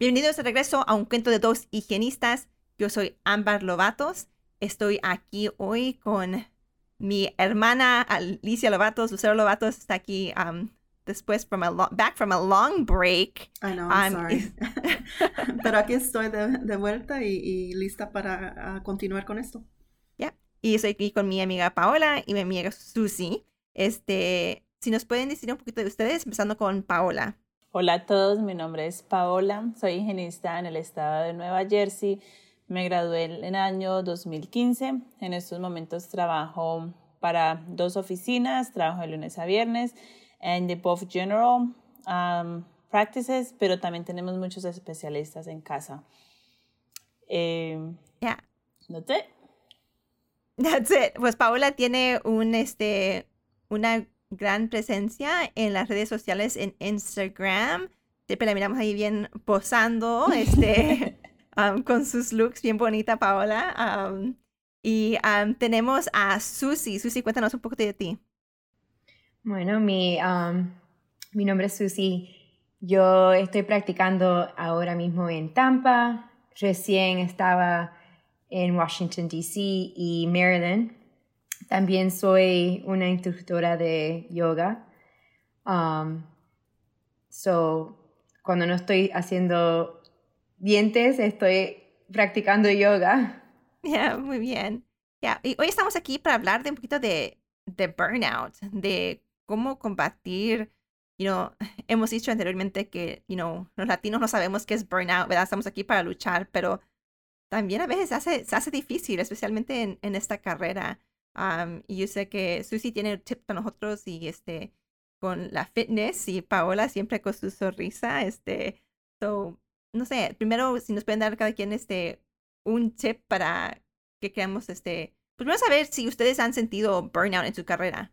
Bienvenidos de regreso a un cuento de dos higienistas. Yo soy Ámbar Lobatos. Estoy aquí hoy con mi hermana Alicia Lobatos. Lucero Lobatos está aquí um, después from a back from a long break. I know, I'm um, sorry. Pero aquí estoy de, vuelta y, lista para continuar con esto. Ya. Y estoy aquí con mi amiga Paola y mi amiga Susi. Este, si nos pueden decir un poquito de ustedes, empezando con Paola. Hola a todos, mi nombre es Paola, soy higienista en el estado de Nueva Jersey. Me gradué en el año 2015. En estos momentos trabajo para dos oficinas, trabajo de lunes a viernes en the both general um, practices, pero también tenemos muchos especialistas en casa. Eh, yeah. That's it. That's it. Pues Paola tiene un, este, una gran presencia en las redes sociales, en Instagram. Siempre la miramos ahí bien posando, este, um, con sus looks bien bonita, Paola. Um, y um, tenemos a Susi. Susi, cuéntanos un poco de ti. Bueno, mi, mi nombre es Susi. Yo estoy practicando ahora mismo en Tampa. Recién estaba en Washington, D.C. y Maryland también soy una instructora de yoga. Um, so, cuando no estoy haciendo dientes, estoy practicando yoga. Ya, muy bien. Ya, y hoy estamos aquí para hablar de un poquito de, de burnout, de cómo combatir. You know, hemos dicho anteriormente que, you know, los latinos no sabemos qué es burnout, ¿verdad? Estamos aquí para luchar, pero también a veces hace, se hace difícil, especialmente en, en esta carrera y yo sé que Susi tiene un tip para nosotros y este con la fitness y Paola siempre con su sonrisa. Este, so, no sé, primero si nos pueden dar cada quien este un tip para que creamos este, pues vamos a ver si ustedes han sentido burnout en su carrera.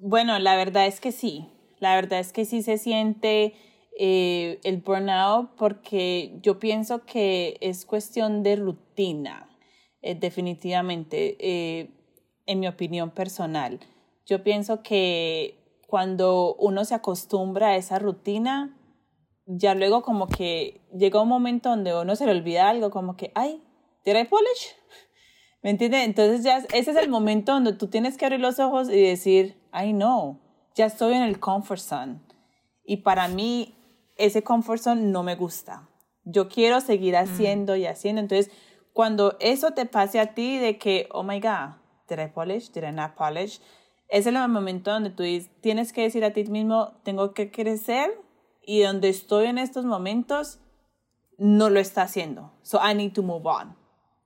bueno, la verdad es que sí. La verdad es que sí se siente eh, el burnout porque yo pienso que es cuestión de rutina, eh, definitivamente, eh, en mi opinión personal. Yo pienso que cuando uno se acostumbra a esa rutina, ya luego como que llega un momento donde uno se le olvida algo, como que, ay, ¿did I polish? ¿Me entiendes? Entonces ya ese es el momento donde tú tienes que abrir los ojos y decir, ay no, ya estoy en el comfort zone. Y para mí ese comfort zone no me gusta. Yo quiero seguir mm. haciendo y haciendo. Entonces, cuando eso te pase a ti de que, oh my God, did I polish? Did I not polish? Ese es el momento donde tú tienes que decir a ti mismo, tengo que crecer y donde estoy en estos momentos no lo está haciendo. So I need to move on.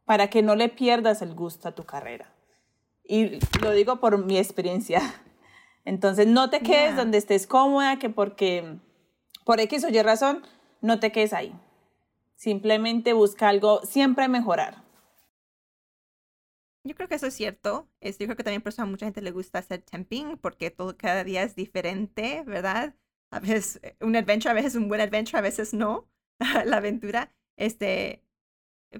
Para que no le pierdas el gusto a tu carrera. Y lo digo por mi experiencia. Entonces, no te quedes donde estés cómoda, que porque por X o Y razón, no te quedes ahí. Simplemente busca algo, siempre mejorar. Yo creo que eso es cierto. yo creo que también por a mucha gente le gusta hacer temping porque todo cada día es diferente, ¿verdad? A veces eh, un adventure, a veces un buen adventure, a veces no, la aventura. Este,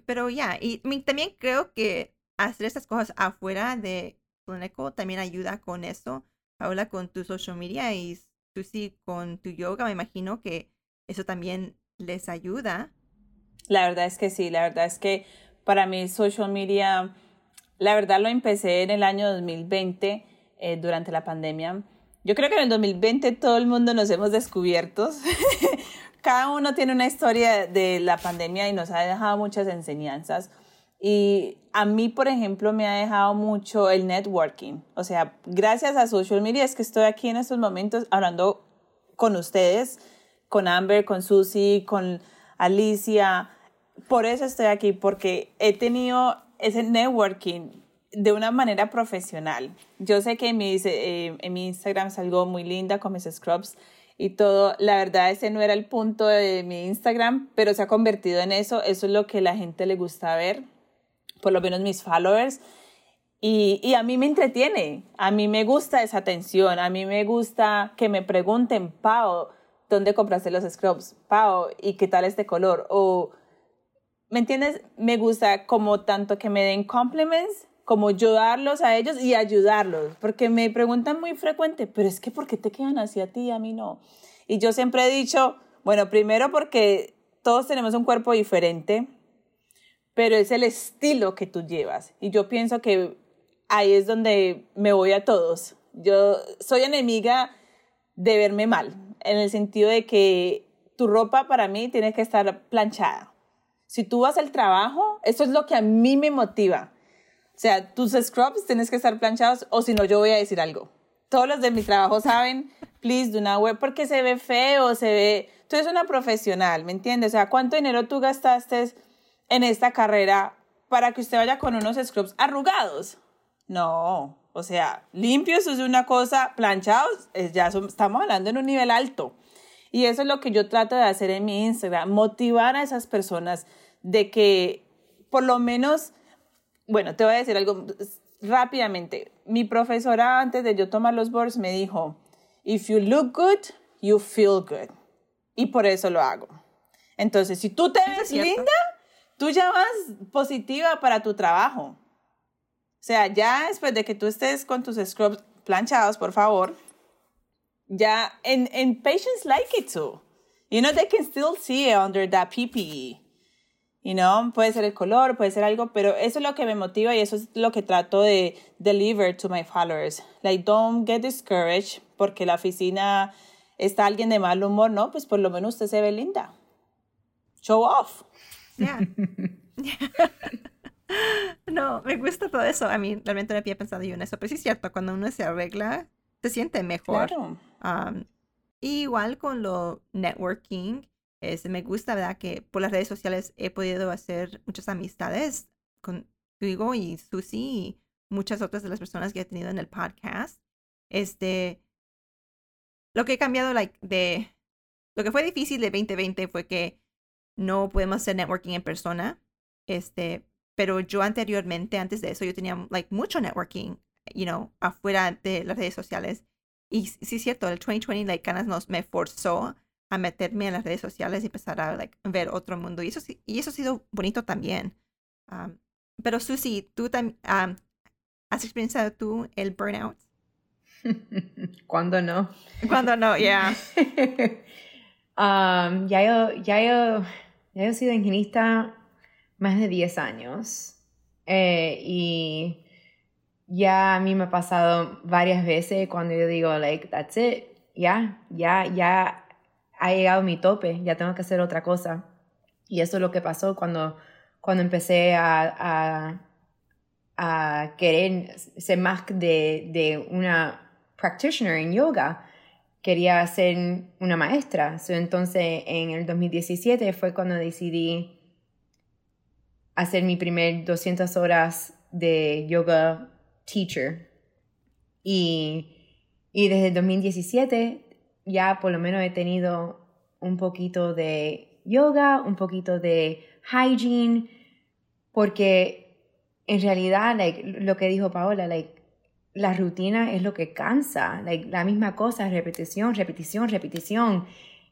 pero ya, y también creo que hacer estas cosas afuera de Clínico también ayuda con eso. Habla con tu social media y sí con tu yoga, me imagino que eso también les ayuda. La verdad es que sí, la verdad es que para mí social media, la verdad lo empecé en el año 2020, eh, durante la pandemia. Yo creo que en el 2020 todo el mundo nos hemos descubierto. Cada uno tiene una historia de la pandemia y nos ha dejado muchas enseñanzas. Y a mí, por ejemplo, me ha dejado mucho el networking. O sea, gracias a social media es que estoy aquí en estos momentos hablando con ustedes, con Amber, con Susie, con Alicia. Por eso estoy aquí, porque he tenido ese networking de una manera profesional. Yo sé que en mi, eh, en mi Instagram salgo muy linda con mis scrubs y todo. La verdad, ese no era el punto de mi Instagram, pero se ha convertido en eso. Eso es lo que la gente le gusta ver, por lo menos mis followers. Y, y, a mí me entretiene, a mí me gusta esa atención, a mí me gusta que me pregunten, Pau, ¿dónde compraste los scrubs? Pau, ¿y qué tal este color? O, ¿me entiendes? Me gusta como tanto que me den compliments, como yo darlos a ellos y ayudarlos, porque me preguntan muy frecuente, pero es que ¿por qué te quedan así a ti y a mí no? Y yo siempre he dicho, bueno, primero porque todos tenemos un cuerpo diferente, pero es el estilo que tú llevas. Y yo pienso que ahí es donde me voy a todos. Yo soy enemiga de verme mal, en el sentido de que tu ropa para mí tiene que estar planchada. Si tú vas al trabajo, eso es lo que a mí me motiva. O sea, tus scrubs tienes que estar planchados o si no, yo voy a decir algo. Todos los de mi trabajo saben, please do not wear, porque se ve feo, se ve... Tú eres una profesional, ¿me entiendes? O sea, ¿cuánto dinero tú gastaste en esta carrera para que usted vaya con unos scrubs arrugados? No, o sea, limpios es una cosa, planchados, ya estamos hablando en un nivel alto. Y eso es lo que yo trato de hacer en mi Instagram, motivar a esas personas de que por lo menos, bueno, te voy a decir algo rápidamente. Mi profesora antes de yo tomar los boards me dijo, if you look good, you feel good. Y por eso lo hago. Entonces, si tú te ves linda, tú ya vas positiva para tu trabajo. O sea, ya después de que tú estés con tus scrubs planchados, por favor, ya, and, and patients like it too. You know, they can still see it under that PPE. You know, puede ser el color, puede ser algo, pero eso es lo que me motiva y eso es lo que trato de deliver to my followers. Like, don't get discouraged porque la oficina está alguien de mal humor, ¿no? Pues por lo menos usted se ve linda. Show off. Yeah. No, me gusta todo eso. A mí realmente no había pensado yo en eso, pero sí es cierto, cuando uno se arregla, se siente mejor. Claro. igual con lo networking, es, me gusta, ¿verdad? Que por las redes sociales he podido hacer muchas amistades contigo y Susi y muchas otras de las personas que he tenido en el podcast. Este, lo que he cambiado like, de, lo que fue difícil de 2020 fue que no podemos hacer networking en persona. Este, pero yo anteriormente, antes de eso, yo tenía like mucho networking, you know, afuera de las redes sociales. Y sí es cierto, el 2020, like, Canas nos, me forzó a meterme en las redes sociales y empezar a like, ver otro mundo. Y eso, y eso ha sido bonito también. Um, pero Susi, ¿tú también um, has experienciado tú el burnout? ¿Cuándo no? ¿Cuándo no? Yeah. um, ya, yo, ya, yo, ya yo he sido ingenista más de 10 años eh, y ya a mí me ha pasado varias veces cuando yo digo, like, that's it, ya, ya, ya ha llegado mi tope, ya tengo que hacer otra cosa. Y eso es lo que pasó cuando, cuando empecé a, a, a querer ser más de, de, una practitioner en yoga. Quería ser una maestra. entonces, en el 2017 fue cuando decidí hacer mi primer 200 horas de yoga teacher. Y, y desde el 2017 ya por lo menos he tenido un poquito de yoga, un poquito de hygiene, porque en realidad, like, lo que dijo Paola, like, la rutina es lo que cansa, like, la misma cosa, repetición, repetición, repetición.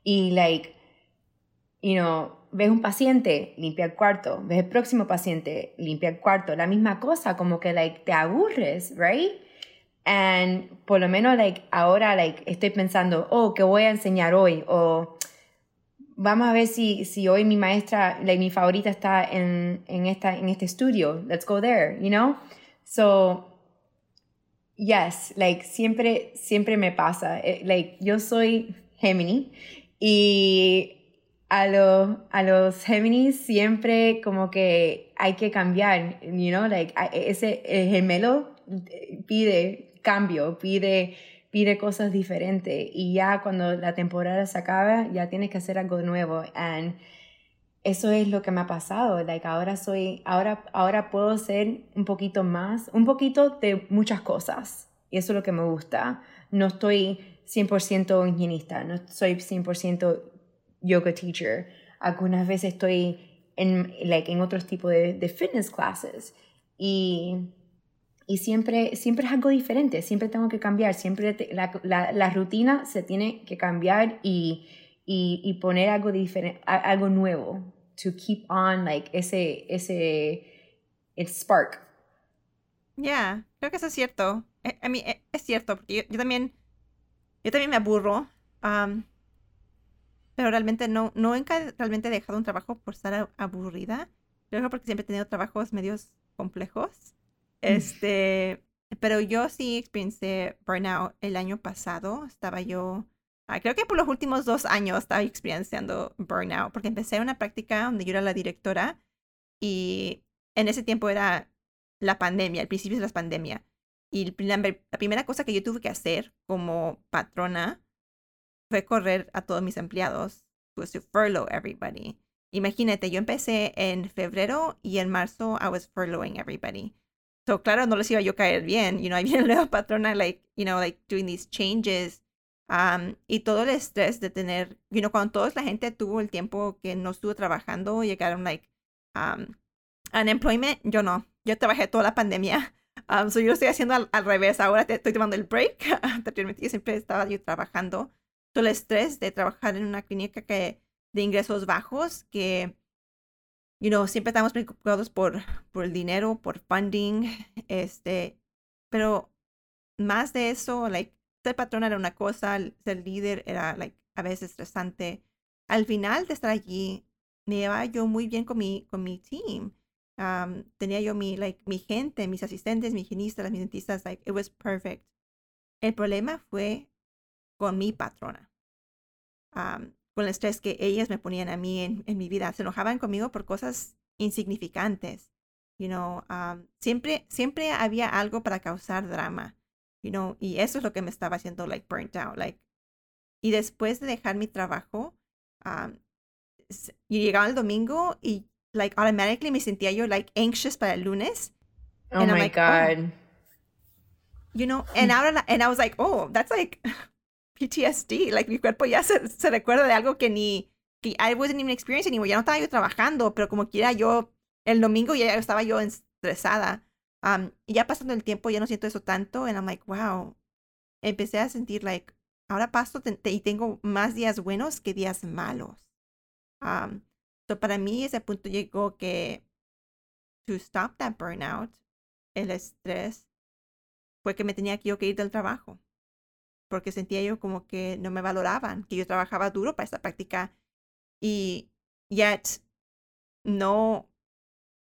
Y, like, you know, ves un paciente, limpia el cuarto, ves el próximo paciente, limpia el cuarto, la misma cosa, como que like te aburres, right? And por lo menos like ahora like estoy pensando, oh, ¿qué voy a enseñar hoy? O vamos a ver si, si hoy mi maestra, like, mi favorita está en, en, esta, en este estudio, let's go there, you know? So, yes, like siempre, siempre me pasa, eh, like yo soy Gemini y a, a los Géminis siempre como que hay que cambiar, you know, like ese el gemelo pide cambio, pide pide cosas diferentes y ya cuando la temporada se acaba ya tienes que hacer algo nuevo and eso es lo que me ha pasado. Like, ahora soy, ahora, ahora puedo ser un poquito más, un poquito de muchas cosas. Y eso es lo que me gusta. No estoy 100% higienista, no soy 100% yoga teacher. Algunas veces estoy en, like, en otros tipos de, de fitness classes. Y y siempre, siempre es algo diferente, siempre tengo que cambiar, siempre la, la, la, rutina se tiene que cambiar y, y, y, poner algo diferente, algo nuevo, to keep on like ese, ese, el spark. Yeah, creo que eso es cierto. Eh, a mí eh, es cierto, porque yo, también, yo también me aburro, um, pero realmente no, no nunca realmente he dejado un trabajo por estar aburrida. Creo porque siempre he tenido trabajos medios complejos. Este, pero yo sí experiencié burnout el año pasado. Estaba yo, ah, creo que por los últimos dos años estaba experienciando burnout, porque empecé una práctica donde yo era la directora y en ese tiempo era la pandemia, el principio de la pandemia. Y la, la primera cosa que yo tuve que hacer como patrona fue correr a todos mis empleados, pues to furlough everybody. Imagínate, yo empecé en febrero y en marzo I was furloughing everybody. So, claro, no les iba yo a caer bien. You know, ahí viene la patrona, like, you know, like doing these changes. Um, y todo el estrés de tener, you know, cuando toda la gente tuvo el tiempo que no estuvo trabajando, llegaron, like, um, unemployment, yo no. Yo trabajé toda la pandemia. Um, so yo lo estoy haciendo al, al revés. Ahora te, estoy tomando el break. Anteriormente yo siempre estaba yo trabajando. Todo el estrés de trabajar en una clínica que, de ingresos bajos que you know, siempre estamos preocupados por, por el dinero, por funding, este, pero más de eso, like, ser patrona era una cosa, ser líder era, like, a veces estresante. Al final de estar allí, me llevaba yo muy bien con mi, con mi team. Um, tenía yo mi, like, mi gente, mis asistentes, mis higienistas, mis dentistas, like, it was perfect. El problema fue con mi patrona. Um, con el estrés que ellas me ponían a mí en, en mi vida. Se enojaban conmigo por cosas insignificantes. You know, um, siempre, siempre había algo para causar drama. You know, y eso es lo que me estaba haciendo, like, burnt out. Like, y después de dejar mi trabajo, um, llegaba el domingo y, like, automatically me sentía yo, like, anxious para el lunes. Oh my like, God. Oh. You know, and, ahora, and I was like, oh, that's like, PTSD, like mi cuerpo ya se, se recuerda de algo que ni, que I wasn't even experiencing anymore, ya no estaba yo trabajando, pero como quiera yo, el domingo ya estaba yo estresada. Um, y ya pasando el tiempo ya no siento eso tanto, and I'm like, wow, empecé a sentir like, ahora paso y tengo más días buenos que días malos. Um, so para mí ese punto llegó que to stop that burnout, el estrés, fue que me tenía que yo que ir del trabajo porque sentía yo como que no me valoraban, que yo trabajaba duro para esta práctica y yet no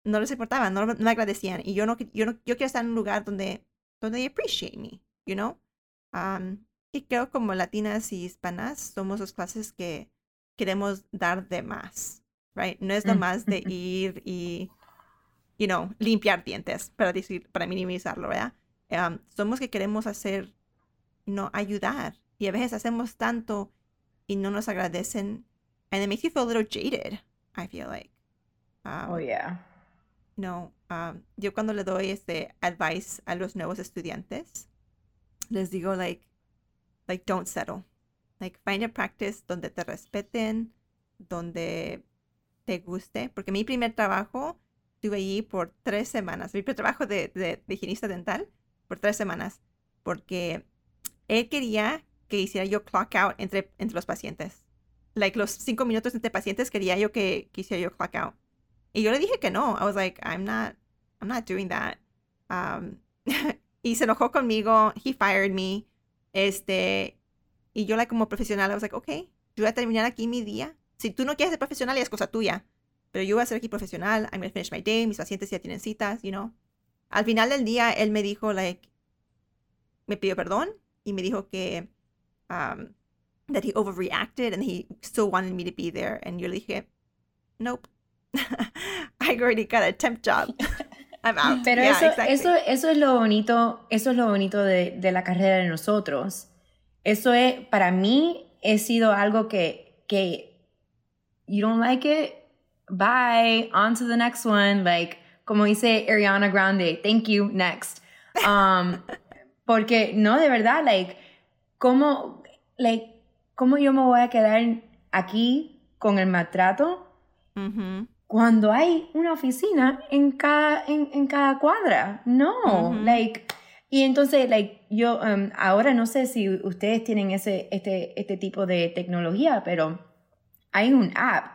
no les importaba, no, no me agradecían y yo no yo no yo quiero estar en un lugar donde donde they appreciate me, you know? Um, y creo como latinas y hispanas somos las clases que queremos dar de más, right? No es lo más de ir y you know, limpiar dientes para decir para minimizarlo, ¿verdad? Um, somos que queremos hacer no ayudar. Y a veces hacemos tanto y no nos agradecen. And it makes you feel a little jaded, I feel like. Um, oh, yeah. No, um, yo cuando le doy este advice a los nuevos estudiantes, les digo, like, like, don't settle. Like, find a practice donde te respeten, donde te guste. Porque mi primer trabajo, estuve allí por tres semanas. Mi primer trabajo de, de, de higienista dental, por tres semanas. Porque él quería que hiciera yo clock out entre, entre los pacientes. Like los cinco minutos entre pacientes quería yo que, que hiciera yo clock out. Y yo le dije que no. I was like, I'm not, I'm not doing that. Um, y se enojó conmigo. He fired me. Este, y yo, like, como profesional, I was like, okay, yo voy a terminar aquí mi día. Si tú no quieres ser profesional, es cosa tuya. Pero yo voy a ser aquí profesional. I'm going to finish my day. Mis pacientes ya tienen citas, you know. Al final del día, él me dijo, like, me pidió perdón y me dijo que um, that he overreacted and he still wanted me to be there. And yo le dije, nope, I already got a temp job. I'm out. Pero yeah, eso, exactly. eso, eso es lo bonito, eso es lo bonito de, de la carrera de nosotros. Eso es, para mí, he sido algo que, que you don't like it, bye, on to the next one. Like, como dice Ariana Grande, thank you, next. Um, porque no, de verdad, like, ¿cómo, like, ¿cómo yo me voy a quedar aquí con el maltrato Ujú. Cuando hay una oficina en cada, en, en cada cuadra? No, Ujú. like, y entonces, like, yo um, ahora no sé si ustedes tienen ese, este, este tipo de tecnología, pero hay un app.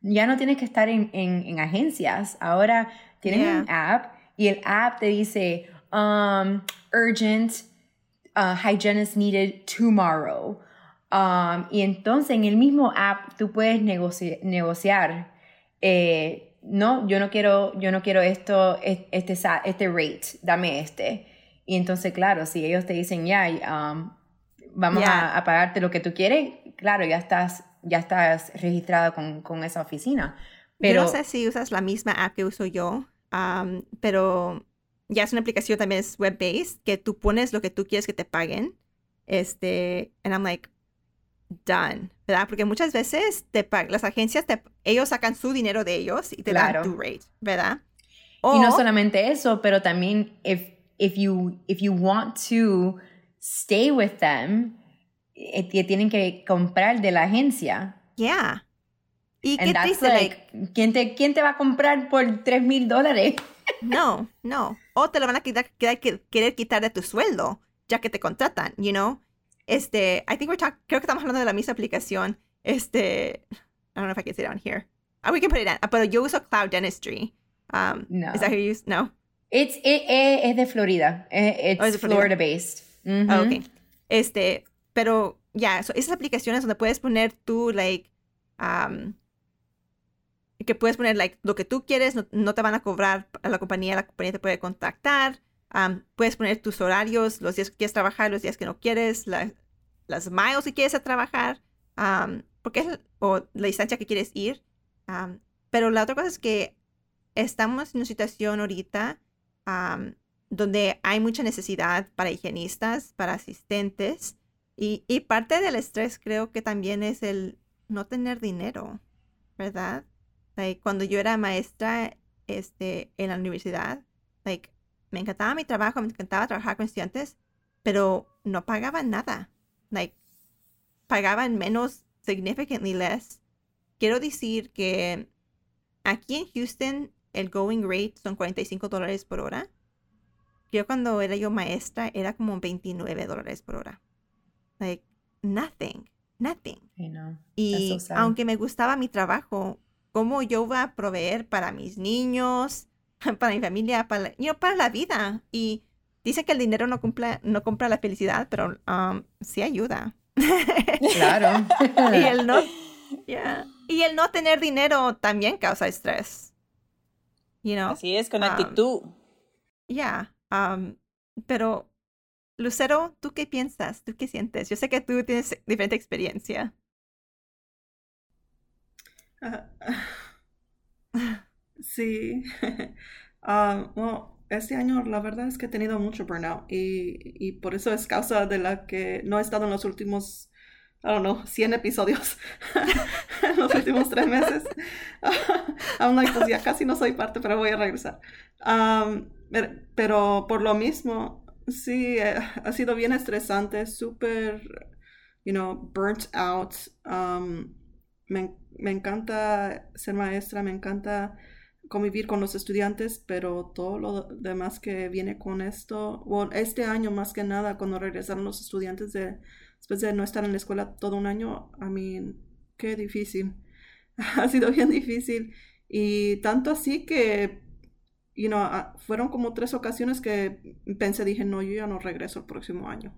Ya no tienes que estar en, en, en agencias. Ahora tienes Yeah. un app y el app te dice um, urgent, uh, hygienist needed tomorrow. Um, y entonces en el mismo app tú puedes negoci- negociar. Eh, no, yo no quiero, yo no quiero esto, es- este, este rate, dame este. Y entonces, claro, si ellos te dicen ya, um, vamos Yeah. a, a pagarte lo que tú quieres, claro, ya estás, ya estás registrada con, con esa oficina. Pero Yo no sé si usas la misma app que uso yo, am, pero ya es una aplicación también es web-based, que tú pones lo que tú quieres que te paguen. Este, and I'm like, done, ¿verdad? Porque muchas veces te las agencias, te- ellos sacan su dinero de ellos y te Claro. dan tu rate, ¿verdad? Y no O- solamente eso, pero también if, if, you, if you want to stay with them, eh, te tienen que comprar de la agencia. Yeah. Y qué And that's triste, like, like, ¿quién te, ¿quién te va a comprar por 3 mil dólares? no, no. O te lo van a quitar, quitar- que- querer quitar de tu sueldo, ya que te contratan, you know? Este, I think we're talking, creo que estamos hablando de la misma aplicación. Este, I don't know if I can say it on here. Ah, we can put it in. Pero yo uso Cloud Dentistry. Um, No. Is that who you use? No. It's, it, eh, es de Florida. Eh, It's Oh, es de Florida. Florida based. Mhm. Ah, ok. Este, pero ya, so, esas aplicaciones donde puedes poner tú, like, um, que puedes poner, like, lo que tú quieres, no, no te van a cobrar a la compañía, la compañía te puede contactar. Puedes poner tus horarios, los días que quieres trabajar, los días que no quieres, la- las miles que quieres a trabajar, porque es, o la distancia que quieres ir. pero la otra cosa es que estamos en una situación ahorita donde hay mucha necesidad para higienistas, para asistentes, y, y parte del estrés creo que también es el no tener dinero, ¿verdad? Like, cuando yo era maestra este, en la universidad, like, me encantaba mi trabajo, me encantaba trabajar con estudiantes, pero no pagaban nada. Like, pagaban menos, significantly less. Quiero decir que aquí en Houston el going rate son 45 dólares por hora. Yo cuando era yo maestra era como 29 dólares por hora. Like, nothing, nothing. I know. Y so aunque me gustaba mi trabajo, ¿cómo yo voy a proveer para mis niños, para mi familia, para, la- you know, para la vida? Y dicen que el dinero no, cumpla, no compra la felicidad, pero um, sí ayuda. Claro. y, el no, yeah. y el no tener dinero también causa estrés. You know? Así es, con Um, actitud. Ya, am, pero Lucero, ¿tú qué piensas? ¿Tú qué sientes? Yo sé que tú tienes diferente experiencia. Ah, sí. Bueno, este año la verdad es que he tenido mucho burnout y, y por eso es causa de la que no he estado en los últimos, I don't know, 100 episodios en los últimos tres meses. I'm like, pues ya casi no soy parte, pero voy a regresar. Per- pero por lo mismo, sí, eh, ha sido bien estresante, súper, you know, burnt out. Me, me encanta ser maestra, me encanta convivir con los estudiantes, pero todo lo demás que viene con esto, bueno, este año más que nada, cuando regresaron los estudiantes de, después de no estar en la escuela todo un año, a mí, qué difícil. ha sido bien difícil. Y tanto así que, you know, ah, fueron como tres ocasiones que pensé, dije, no, yo ya no regreso el próximo año.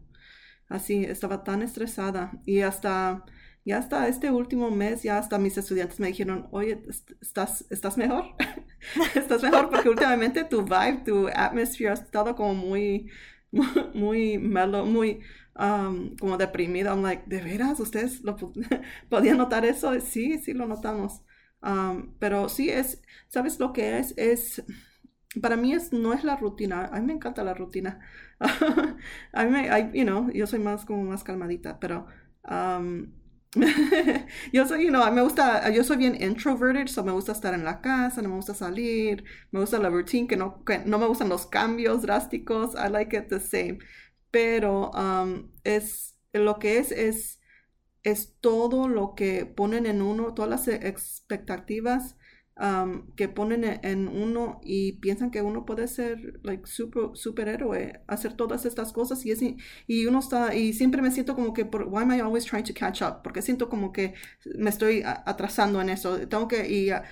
Así, estaba tan estresada. Y hasta, ya hasta este último mes, ya hasta mis estudiantes me dijeron, oye, est- ¿estás, estás mejor? ¿Estás mejor? Porque últimamente tu vibe, tu atmosphere ha estado como muy, muy muy um, como deprimido. I'm like, ¿de veras? ¿Ustedes lo podían notar eso? Sí, sí lo notamos. Um, pero sí es, ¿sabes lo que es? Es, para mí es, no es la rutina. A mí me encanta la rutina. A mí you know, yo soy más como más calmadita, pero um, yo soy, you know, me gusta, yo soy bien introverted, so me gusta estar en la casa, no me gusta salir, me gusta la routine, que no, que no me gustan los cambios drásticos, I like it the same. Pero um, es, lo que es, es, es todo lo que ponen en uno, todas las expectativas que ponen e, en uno y piensan que uno puede ser like super superhéroe hacer todas estas cosas y es, y uno está y siempre me siento como que por, why am I always trying to catch up porque siento como que me estoy atrasando en eso tengo que y ah,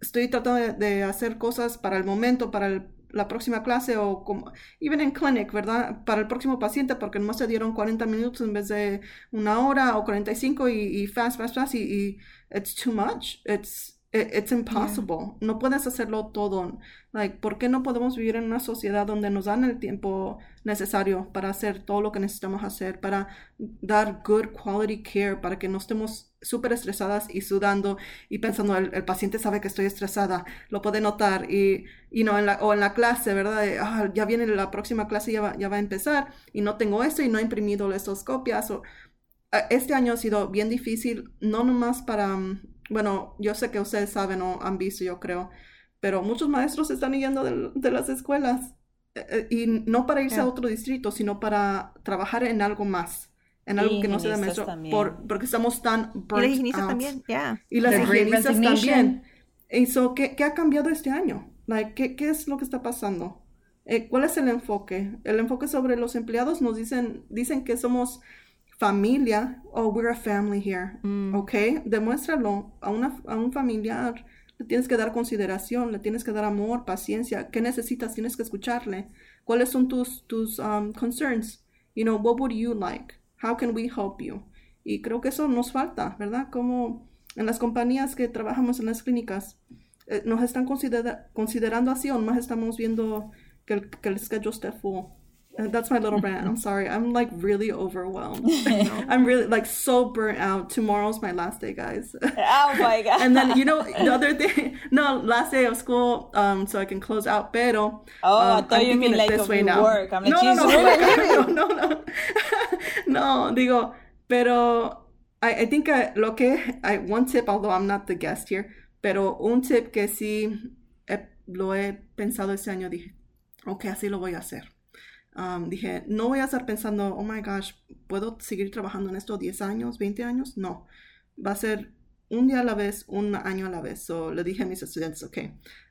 estoy tratando de, hacer cosas para el momento para la próxima clase o como even en clinic, ¿verdad? Para el próximo paciente porque nomás se dieron 40 minutos en vez de una hora o 45 y, y fast, fast, fast y, y it's too much. It's It's impossible. No puedes hacerlo todo. Like, ¿por qué no podemos vivir en una sociedad donde nos dan el tiempo necesario para hacer todo lo que necesitamos hacer, para dar good quality care, para que no estemos súper estresadas y sudando y pensando, el, paciente sabe que estoy estresada, lo puede notar y, y no en la, o en la clase, ¿verdad? Ah, ya viene la próxima clase, ya va, ya va a empezar y no tengo esto y no he imprimido estas copias. O, ah, este año ha sido bien difícil, no nomás para mm, bueno, yo sé que ustedes saben o han visto, yo creo, pero muchos maestros están yendo de, las escuelas eh, eh, y no para irse a otro distrito, sino para trabajar en algo más, en algo que no sea de maestro, por, porque estamos tan burnt Y las higienistas también, ya. Y las higienistas también. Y ¿qué, ¿qué, ha cambiado este año? Like, ¿qué, ¿Qué es lo que está pasando? Eh, ¿Cuál es el enfoque? El enfoque sobre los empleados nos dicen, dicen que somos familia, oh, we're a family here, mm. ¿ok? Demuéstralo a, una, a un familiar. Le tienes que dar consideración, le tienes que dar amor, paciencia. ¿Qué necesitas? Tienes que escucharle. ¿Cuáles son tus, tus um, concerns? You know, what would you like? How can we help you? Y creo que eso nos falta, ¿verdad? Como en las compañías que trabajamos en las clínicas, eh, nos están considerando así o más estamos viendo que el, que el schedule esté full. That's my little rant. I'm sorry. I'm like really overwhelmed. I'm really like so burnt out. Tomorrow's my last day, guys. Oh my god. and then you know the other day, no, last day of school, um, so I can close out. Pero oh, um, I thought I'm you mean like this way now. work. I'm like, no, no, no, no, no, no, no. Digo, pero I, I think I, lo que I one tip, although I'm not the guest here, pero un tip que sí he, lo he pensado este año dije, okay, así lo voy a hacer dije, no voy a estar pensando, oh my gosh, ¿puedo seguir trabajando en esto 10 años, 20 años? No, va a ser un día a la vez, un año a la vez. So, le dije a mis estudiantes, ok,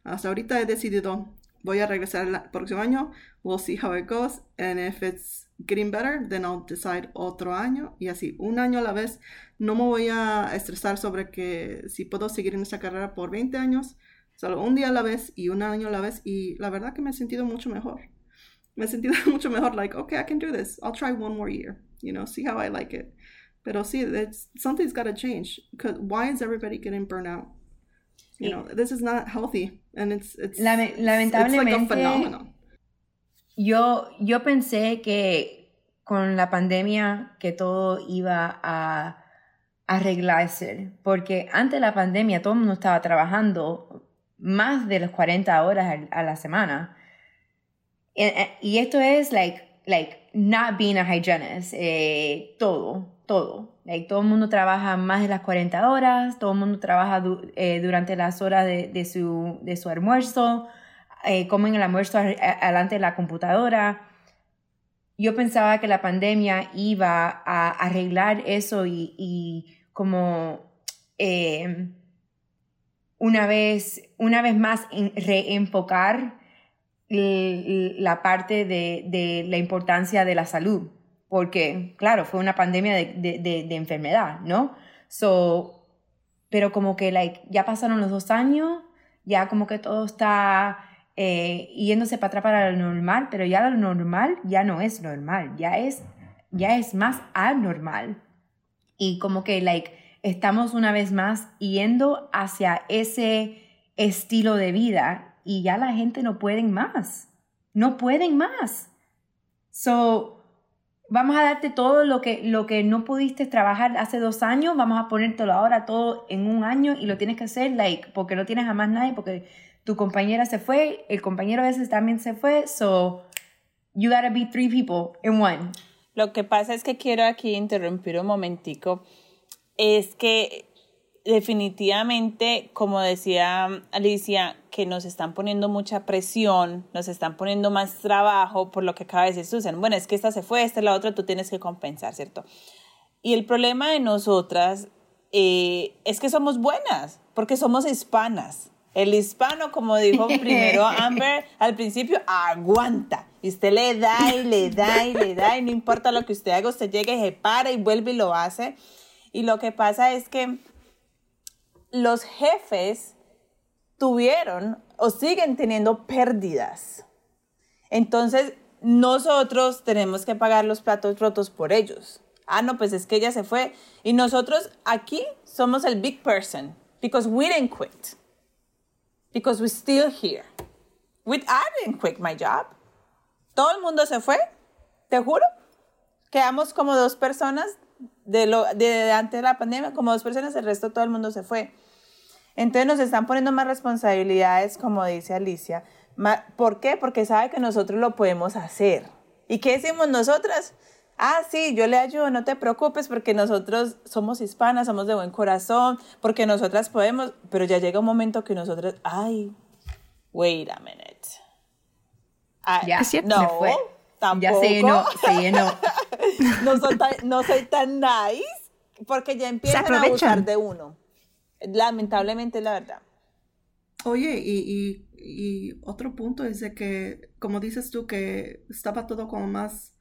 hasta ahorita he decidido, voy a regresar el próximo año, we'll see how it goes, and if it's getting better, then I'll decide otro año, y así, un año a la vez. No me voy a estresar sobre que si puedo seguir en esta carrera por 20 años, solo un día a la vez y un año a la vez, y la verdad que me he sentido mucho mejor me sentí mucho mejor, like, okay, I can do this. I'll try one more year, you know, see how I like it. Pero sí, it's, something's got to change. Because why is everybody getting burnout? You know, this is not healthy. And it's, it's, lamentablemente, it's like a phenomenon. Yo, yo pensé que con la pandemia que todo iba a arreglarse, porque antes de la pandemia todo el mundo estaba trabajando más de las 40 horas a la semana y esto es, like, like, not being a hygienist. Eh, todo, todo. Like, todo el mundo trabaja más de las 40 horas, todo el mundo trabaja eh, durante las horas de, de, su, de su almuerzo, eh, comen el almuerzo delante de la computadora. Yo pensaba que la pandemia iba a arreglar eso y, como eh, una, vez, una vez más reenfocar la parte de, la importancia de la salud, porque, claro, fue una pandemia de, enfermedad, ¿no? So, pero como que like, ya pasaron los dos años, ya como que todo está eh, yéndose para atrás para lo normal, pero ya lo normal ya no es normal, ya es, ya es más anormal. Y como que like, estamos una vez más yendo hacia ese estilo de vida y ya la gente no pueden más. No pueden más. So, vamos a darte todo lo que, lo que no pudiste trabajar hace dos años, vamos a ponértelo ahora todo en un año y lo tienes que hacer, like, porque no tienes a más nadie, porque tu compañera se fue, el compañero a veces también se fue, so you gotta be three people in one. Lo que pasa es que quiero aquí interrumpir un momentico es que definitivamente, como decía Alicia, que nos están poniendo mucha presión, nos están poniendo más trabajo por lo que acaba de decir Susan. Bueno, es que esta se fue, esta es la otra, tú tienes que compensar, ¿cierto? Y el problema de nosotras eh, es que somos buenas, porque somos hispanas. El hispano, como dijo primero Amber al principio, aguanta. Y usted le da y le da y le da y no importa lo que usted haga, usted llega y se para y vuelve y lo hace. Y lo que pasa es que los jefes tuvieron o siguen teniendo pérdidas. Entonces, nosotros tenemos que pagar los platos rotos por ellos. Ah, no, pues es que ella se fue. Y nosotros aquí somos el big person because we didn't quit. Because we're still here. We, I didn't quit my job. Todo el mundo se fue, te juro. Quedamos como dos personas de, lo, de antes de la pandemia, como dos personas, el resto todo el mundo se fue. Entonces nos están poniendo más responsabilidades, como dice Alicia. ¿Por qué? Porque sabe que nosotros lo podemos hacer. ¿Y qué decimos nosotras? Ah, sí, yo le ayudo, no te preocupes porque nosotros somos hispanas, somos de buen corazón, porque nosotras podemos, pero ya llega un momento que nosotras, ay, wait a minute. ya, no, se fue. Tampoco. Ya se llenó, se llenó. no, soy tan, no soy tan nice porque ya empiezan a abusar de uno. Lamentablemente, la verdad. Oye, y, otro punto es de que, como dices tú, que estaba todo como más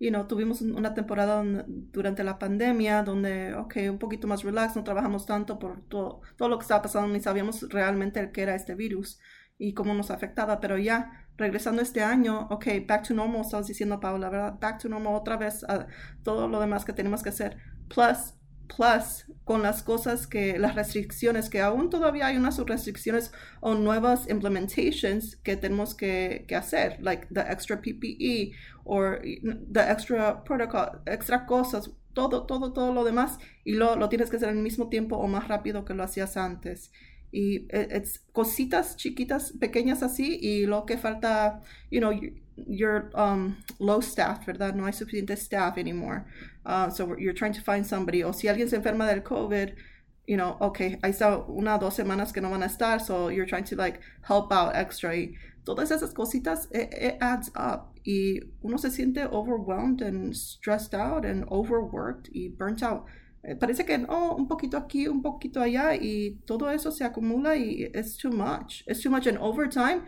you know, tuvimos una temporada durante la pandemia donde, ok, un poquito más relax, no trabajamos tanto por todo, todo lo que estaba pasando, ni sabíamos realmente qué era este virus y cómo nos afectaba, pero ya regresando este año, ok, back to normal, estabas diciendo, Paula, ¿verdad? Back to normal otra vez, a todo lo demás que tenemos que hacer, plus plus con las cosas que, las restricciones, que aún todavía hay unas restricciones o nuevas implementations que tenemos que, hacer, like the extra PPE or the extra protocol, extra cosas, todo, todo, todo lo demás, y lo, lo tienes que hacer al mismo tiempo o más rápido que lo hacías antes. Y es cositas chiquitas, pequeñas así, y lo que falta, you know, you're um, low staff, ¿verdad? No hay suficiente staff anymore. Uh, so you're trying to find somebody. O si alguien se enferma del COVID, you know, okay, hay está una dos semanas que no van a estar, so you're trying to like help out extra. Y todas esas cositas, it, it adds up. Y uno se siente overwhelmed and stressed out and overworked y burnt out. Eh, parece que oh, un poquito aquí, un poquito allá y todo eso se acumula y it's too much. It's too much and over time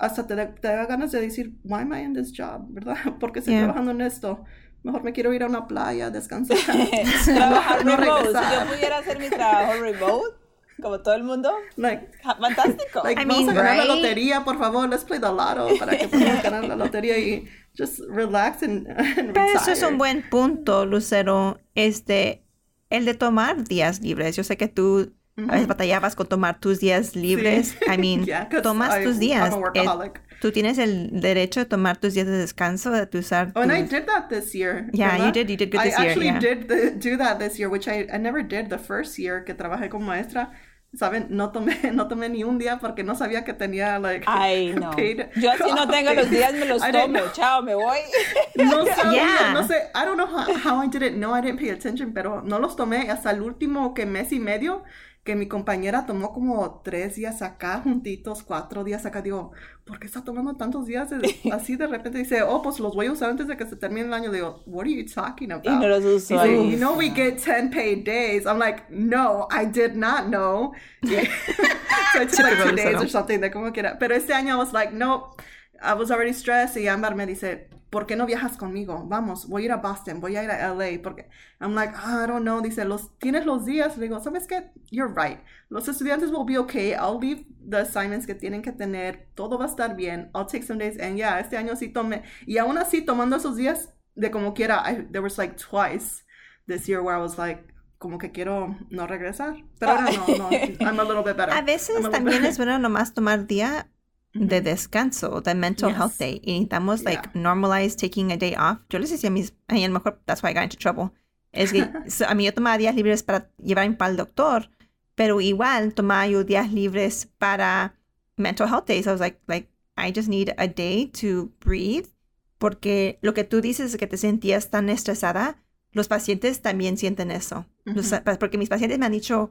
hasta te, te da ganas de decir, why am I in this job? ¿Verdad? Porque estoy trabajando en esto. Mejor me quiero ir a una playa, descansar. Trabajar no, remote. Si yo pudiera hacer mi trabajo remote, como todo el mundo, like, fantástico. Like, I vamos mean, a ganar right? la lotería, por favor, let's play the lotto para que podamos ganar la lotería y just relax and, and Pero eso es un buen punto, Lucero. Este, el de tomar días libres. Yo sé que tú a veces batallabas con tomar tus días libres. I mean, tomas tus días. Eh, tú tienes el derecho de tomar tus días de descanso, de usar. Oh, and I did that this year. Yeah, you did. You did good this I year. I actually yeah. did the, do that this year, which I, I never did the first year que trabajé como maestra. ¿Saben? No tomé, no tomé ni un día porque no sabía que tenía, like, Ay, no. Yo si no tengo los días me los tomo. Chao, me voy. No sabía, yeah. no sé. I don't know how, how I didn't know. I didn't pay attention, pero no los tomé hasta el último que mes y medio que mi compañera tomó como tres días acá, juntitos, cuatro días acá. Digo, ¿por qué está tomando tantos días? Así de repente dice, oh, pues los voy a usar antes de que se termine el año. Digo, what are you talking about? Y no los usó. Dice, you know we get 10 paid days. I'm like, no, I did not know. so I took like two days or something, de como quiera. Pero este año I was like, no, I was already stressed. Y Amber me dice, ¿por qué no viajas conmigo? Vamos, voy a ir a Boston, voy a ir a LA, porque I'm like, oh, I don't know, dice, los, ¿tienes los días? Le digo, ¿sabes qué? You're right. Los estudiantes will be okay. I'll leave the assignments que tienen que tener. Todo va a estar bien. I'll take some days. And yeah, este año sí tomé. Y aún así, tomando esos días, de como quiera, I, there was like twice this year where I was like, como que quiero no regresar. Pero ahora no, no, I'm a little bit better. A veces también es bueno nomás tomar día de descanso, de mental Yes. health day. Y necesitamos, like, Yeah. normalize taking a day off. Yo les decía a mis, a lo mejor, that's why I got into trouble. Es que so, a mí yo tomaba días libres para llevarme para el doctor, pero igual tomaba yo días libres para mental health days. I was like, like, I just need a day to breathe. Porque lo que tú dices es que te sentías tan estresada los pacientes también sienten eso. Los- Ujú. porque mis pacientes me han dicho,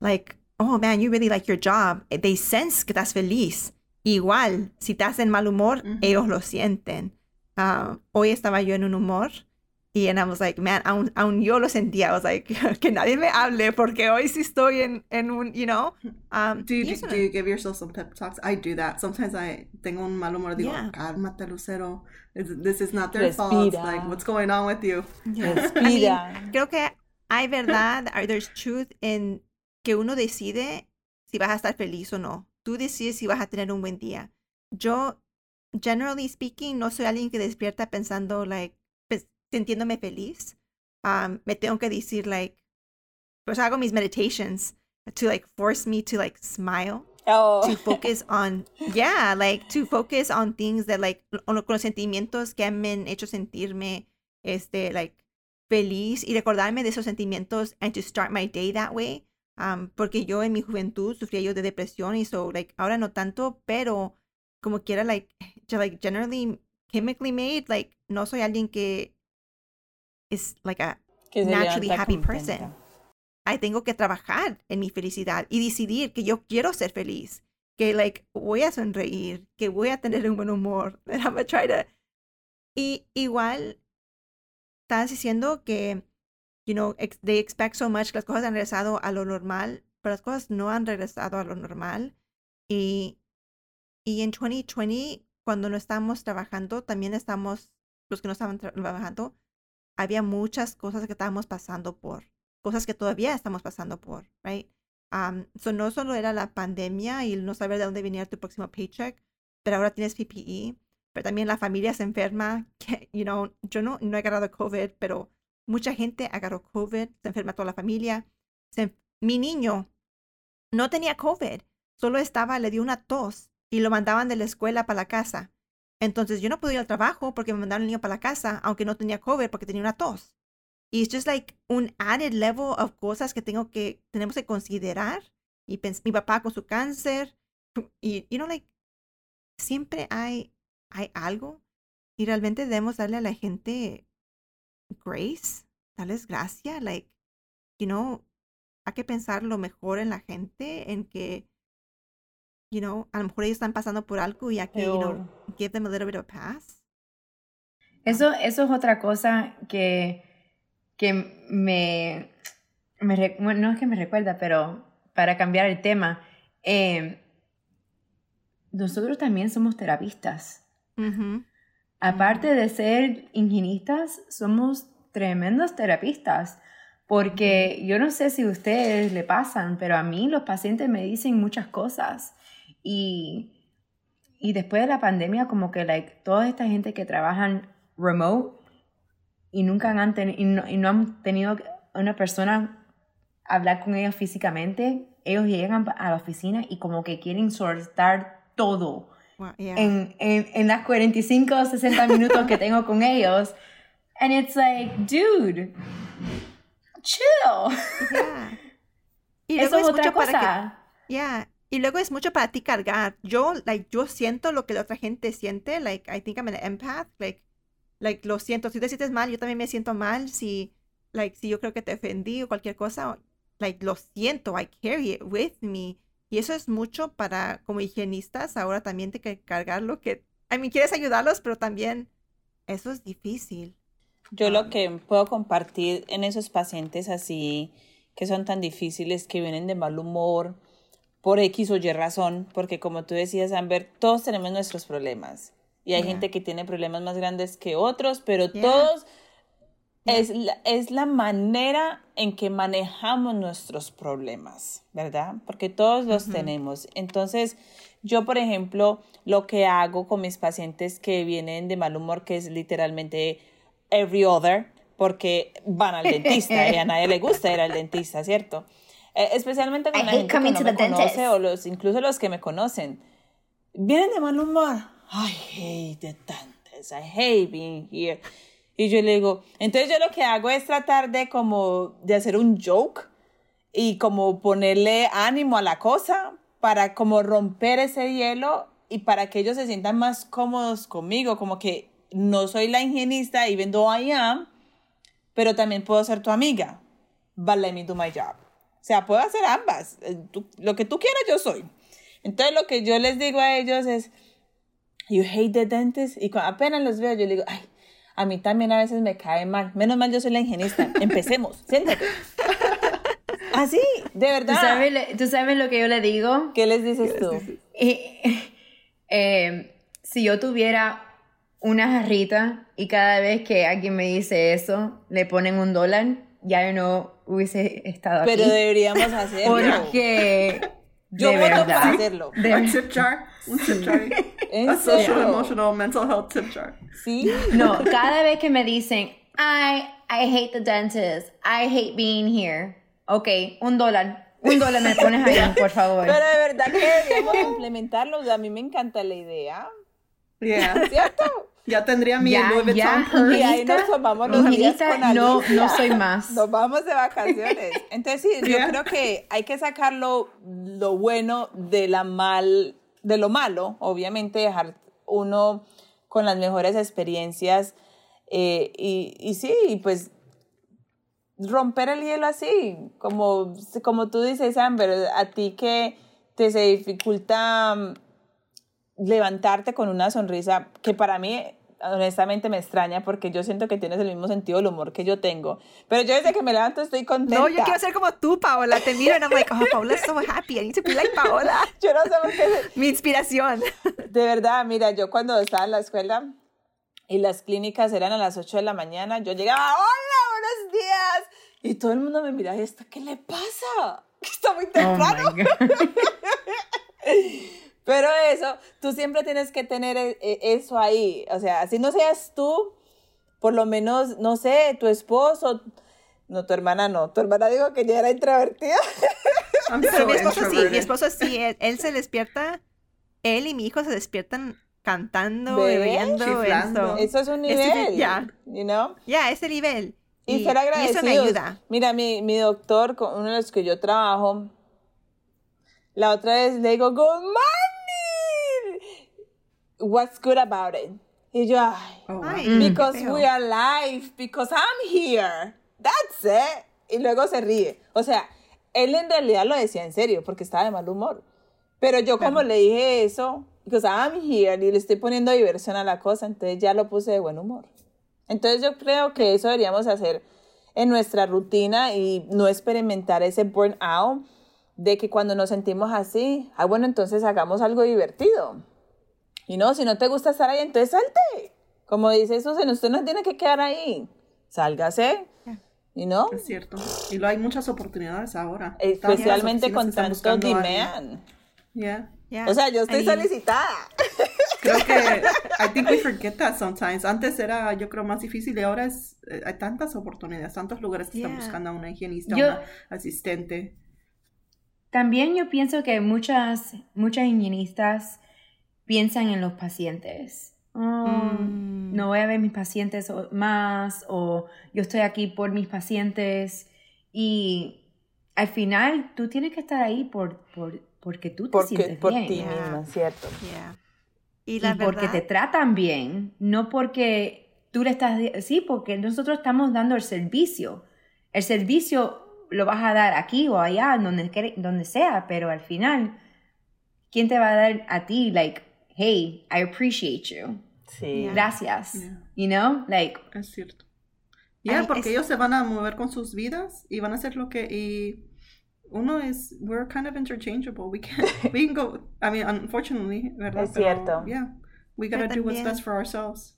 like, oh man, you really like your job. They sense que estás feliz. Igual, si estás en mal humor, ellos lo sienten. Ah, hoy estaba yo en un humor y and I was like, man, aún, aún yo lo sentía. I was like, que nadie me hable porque hoy sí estoy en, en un, you know. Um, Do you, do you give yourself some pep talks? I do that. Sometimes I tengo un mal humor. Digo, Yeah. cálmate, Lucero. This, is not their fault. Respira. Like, what's going on with you? Respira. creo que hay verdad, there's truth en que uno decide si vas a estar feliz o no. Tú decides si vas a tener un buen día. Yo, generally speaking, no soy alguien que despierta pensando, like, pues, sintiéndome feliz. Um, me tengo que decir, like, pues hago mis meditations to, like, force me to, like, smile Oh. to focus on yeah like to focus on things that like on, con los sentimientos que me han hecho sentirme este like feliz y recordarme de esos sentimientos and to start my day that way um, porque yo en mi juventud sufría yo de depresión y so like ahora no tanto pero como quiera like like generally chemically made like no soy alguien que is like a naturally happy contenta. person. Ay, tengo que trabajar en mi felicidad y decidir que yo quiero ser feliz, que like voy a sonreír, que voy a tener un buen humor. And I'm gonna try to... Y igual estás diciendo que, you know, ex- they expect so much, las cosas han regresado a lo normal, pero las cosas no han regresado a lo normal. Y, y en 2020, cuando no estamos trabajando, también estamos, los que no estaban tra- trabajando, había muchas cosas que estábamos pasando por, cosas que todavía estamos pasando por, right? Um, so no solo era la pandemia y no saber de dónde venía tu próximo paycheck, pero ahora tienes PPE, pero también la familia se enferma, que, you know, yo no, no he agarrado COVID, pero mucha gente agarró COVID, se enferma toda la familia. Se- mi niño no tenía COVID, solo estaba, le dio una tos y lo mandaban de la escuela para la casa. Entonces yo no pude ir al trabajo porque me mandaron el niño para la casa, aunque no tenía COVID porque tenía una tos. Y es just like un added level of cosas que tengo que, tenemos que considerar. Y mi papá con su cáncer. Y, you know, like, siempre hay, hay algo. Y realmente debemos darle a la gente grace, darles gracia. Like, you know, hay que pensar lo mejor en la gente, en que, you know, a lo mejor ellos están pasando por algo y hay que, you know, give them a little bit of pass. Eso, eso es otra cosa que, que me, me bueno, no es que me recuerda, pero para cambiar el tema, eh, nosotros también somos terapistas. Ujú. Aparte de ser higienistas, somos tremendos terapistas. Porque yo no sé si a ustedes le pasan, pero a mí los pacientes me dicen muchas cosas. Y, y después de la pandemia, como que like, toda esta gente que trabajan remote y nunca han, teni- y no, y no han tenido una persona hablar con ellos físicamente, ellos llegan a la oficina y como que quieren soltar todo Wow, yeah. en, en, en las 45 o 60 minutos que tengo con ellos. And it's like, dude, chill. Yeah. Y Eso es es otra mucho para que cosa. Yeah. Y luego es mucho para ti cargar. Yo, like, yo siento lo que la otra gente siente. Like, I think I'm an empath. Like, like, lo siento. Si te sientes mal, yo también me siento mal. Si, like, si yo creo que te ofendí o cualquier cosa, like, lo siento. I carry it with me. Y eso es mucho para, como higienistas, ahora también te que cargar lo que, I mean, quieres ayudarlos, pero también eso es difícil. Yo lo que puedo compartir en esos pacientes así que son tan difíciles, que vienen de mal humor, por X o Y razón, porque como tú decías, Amber, todos tenemos nuestros problemas. Y hay Yeah. gente que tiene problemas más grandes que otros, pero Yeah. todos. Es, la, es la manera en que manejamos nuestros problemas, ¿verdad? Porque todos los tenemos. Entonces, yo, por ejemplo, lo que hago con mis pacientes que vienen de mal humor, que es literalmente every other, porque van al dentista y a nadie le gusta ir al dentista, ¿cierto? Eh, especialmente con I la hate gente que coming no me dentist. conoce o los, incluso los que me conocen. Vienen de mal humor. I hate the dentist. I hate being here. Y yo le digo, entonces yo lo que hago es tratar de como de hacer un joke y como ponerle ánimo a la cosa para como romper ese hielo y para que ellos se sientan más cómodos conmigo, como que no soy la higienista y vendo I am, pero también puedo ser tu amiga. But let me do my job. O sea, puedo hacer ambas. Eh, tú- lo que tú quieras, yo soy. Entonces, lo que yo les digo a ellos es, you hate the dentist. Y cuando apenas los veo, yo les digo, ay, a mí también a veces me cae mal. Menos mal yo soy la higienista. Empecemos, siéntate. Así, de ¿Tú verdad. sabes, le- ¿Tú sabes lo que yo le digo? ¿Qué les dices tú? Y, eh, si yo tuviera una jarrita y cada vez que alguien me dice eso, le ponen un dólar, ya yo no hubiese estado Pero aquí. deberíamos hacerlo. Porque Yo de voto verdad, hacerlo. de-. Un tip jar. ¿En A social, emotional, mental health tip jar. Sí. no, cada vez que me dicen, I, I hate the dentist, I hate being here. Ok, un dólar. Un dólar me pones ahí, por favor. Pero de verdad que deberíamos implementarlo. O sea, a mí me encanta la idea. Yeah. ¿Cierto? Ya tendría mi Ya, Louis Vuitton purse. Y ahí nos tomamos los días con no, Alicia. no soy más. Nos vamos de vacaciones. Entonces sí, yo Yeah. creo que hay que sacar lo, lo bueno de la mal, de lo malo, obviamente dejar uno con las mejores experiencias eh, y, y sí, pues romper el hielo así, como, como tú dices, Amber, a ti que te se dificulta mm, levantarte con una sonrisa que para mí honestamente me extraña porque yo siento que tienes el mismo sentido del humor que yo tengo. Pero yo desde que me levanto estoy contenta. No, yo quiero ser como tú, Paola. Te miro and I'm like, oh, Paola's so happy. I need to be like Paola. Yo no sé por qué. Mi inspiración. De verdad, mira, yo cuando estaba en la escuela y las clínicas eran a las 8 de la mañana, yo llegaba, hola, buenos días. Y todo el mundo me mira, ¿esta qué le pasa? Está muy Oh temprano. God. Pero eso, tú siempre tienes que tener e- e- eso ahí. O sea, así no seas tú, por lo menos, no sé, tu esposo. No, tu hermana no. Tu hermana dijo que ya era introvertida. I'm Pero so mi esposo sí, mi esposo sí. Él, él se despierta, él y mi hijo se despiertan cantando, bebiendo. Chiflando. eso. Eso es un nivel. ya. You know? Ya, ese nivel. Y, ser y agradecidos. eso me ayuda. Mira, mi, mi doctor, con uno de los que yo trabajo, la otra vez le digo, Good morning. What's good about it? Y yo, ay, Oh, wow. Ay, Mm. because we are alive, because I'm here. That's it. Y luego se ríe. O sea, él en realidad lo decía en serio, porque estaba de mal humor. Pero yo como le dije eso, because I'm here, y le estoy poniendo diversión a la cosa, entonces ya lo puse de buen humor. Entonces yo creo que eso deberíamos hacer en nuestra rutina y no experimentar ese burnout de que cuando nos sentimos así, ah, bueno, entonces hagamos algo divertido. Y no, si no te gusta estar ahí, entonces salte. Como dice Susan, usted no tiene que quedar ahí. Sálgase. ¿Y no? Es cierto. Y lo hay muchas oportunidades ahora. Especialmente con están tanto demand. Yeah. Ya. O sea, yo estoy Ahí- solicitada. Creo que I think we forget that sometimes. Antes era, yo creo, más difícil y ahora es, eh, hay tantas oportunidades, tantos lugares que están Yeah. buscando a una higienista, Yo- una asistente. También yo pienso que muchas, muchas higienistas piensan en los pacientes. Oh, Mm. No voy a ver mis pacientes más o yo estoy aquí por mis pacientes y al final tú tienes que estar ahí por, por, porque tú te Porque, sientes por bien ti Yeah. misma, ¿cierto? Yeah. Y y la porque verdad, te tratan bien, no porque tú le estás... Sí, porque nosotros estamos dando el servicio. El servicio lo vas a dar aquí o allá, donde, quere- donde sea, pero al final, ¿quién te va a dar a ti? Like, hey, I appreciate you. Sí. Yeah. Gracias. Yeah. You know? Like, Es cierto. Ya, Ay, porque es- ellos se van a mover con sus vidas y van a hacer lo que y uno es we're kind of interchangeable. We can we can go. I mean, unfortunately, ¿verdad? Es Pero, cierto. Yeah, we gotta do what's best for ourselves.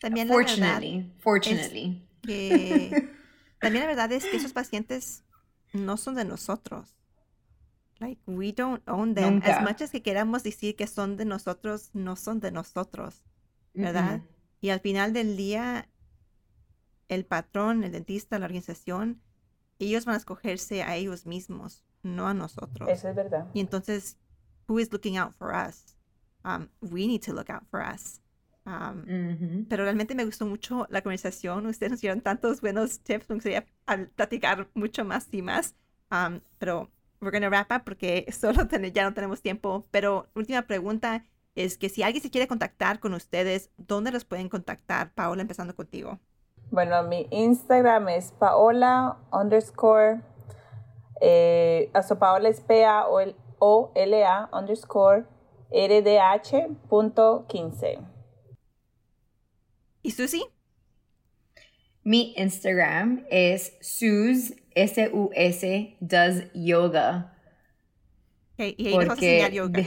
también la verdad fortunately, fortunately. que también la verdad es que esos pacientes no son de nosotros. Like we don't own them. As Nunca. much as que queramos decir que son de nosotros, no son de nosotros, ¿verdad? Mm-mm. Y al final del día, el patrón, el dentista, la organización, ellos van a escogerse a ellos mismos, no a nosotros. Eso es verdad. Y entonces, who is looking out for us? Um, we need to look out for us. Um, Ujú. pero realmente me gustó mucho la conversación. Ustedes nos dieron tantos buenos tips. Me gustaría platicar mucho más y más. Um, pero we're gonna wrap up porque solo ten- ya no tenemos tiempo. Pero última pregunta es que si alguien se quiere contactar con ustedes, ¿dónde los pueden contactar? Paola, empezando contigo. Bueno, mi Instagram es paola underscore, eh, paola es P-A-O-L-A underscore rdh.15. ¿Y Susi? Mi Instagram es sus, S-U-S, does yoga. Okay, y ahí porque yoga.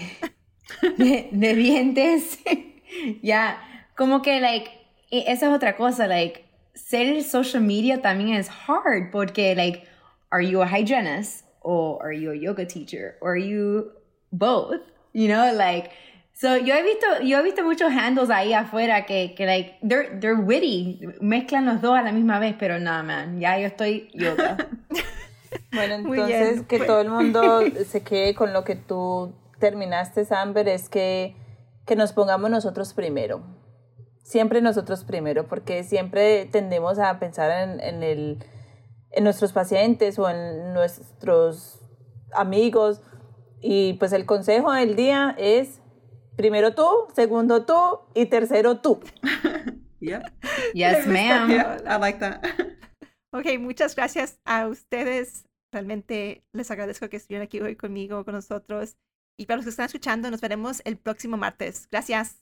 De, de, dientes, ya, como que, like, esa es otra cosa, like, ser social media también es hard porque, like, are you a hygienist or are you a yoga teacher or are you both? You know, like, so yo he visto, yo he visto muchos handles ahí afuera que, que like, they're, they're witty, mezclan los dos a la misma vez, pero nada, man, ya yo estoy yoga. bueno, entonces que todo el mundo se quede con lo que tú terminaste, Amber, es que, que nos pongamos nosotros primero siempre nosotros primero, porque siempre tendemos a pensar en, en, el, en nuestros pacientes o en nuestros amigos. Y pues el consejo del día es primero tú, segundo tú y tercero tú. yep. Yes, ma'am. Yeah, I like that. Ok, muchas gracias a ustedes. Realmente les agradezco que estuvieran aquí hoy conmigo, con nosotros. Y para los que están escuchando, nos veremos el próximo martes. Gracias.